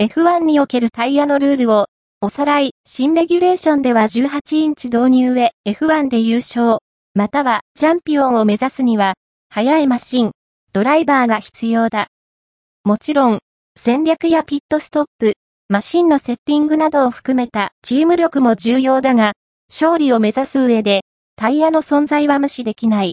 F1 におけるタイヤのルールを、おさらい、新レギュレーションでは18インチ導入へ F1 で優勝、またはチャンピオンを目指すには、速いマシン、ドライバーが必要だ。もちろん、戦略やピットストップ、マシンのセッティングなどを含めたチーム力も重要だが、勝利を目指す上で、タイヤの存在は無視できない。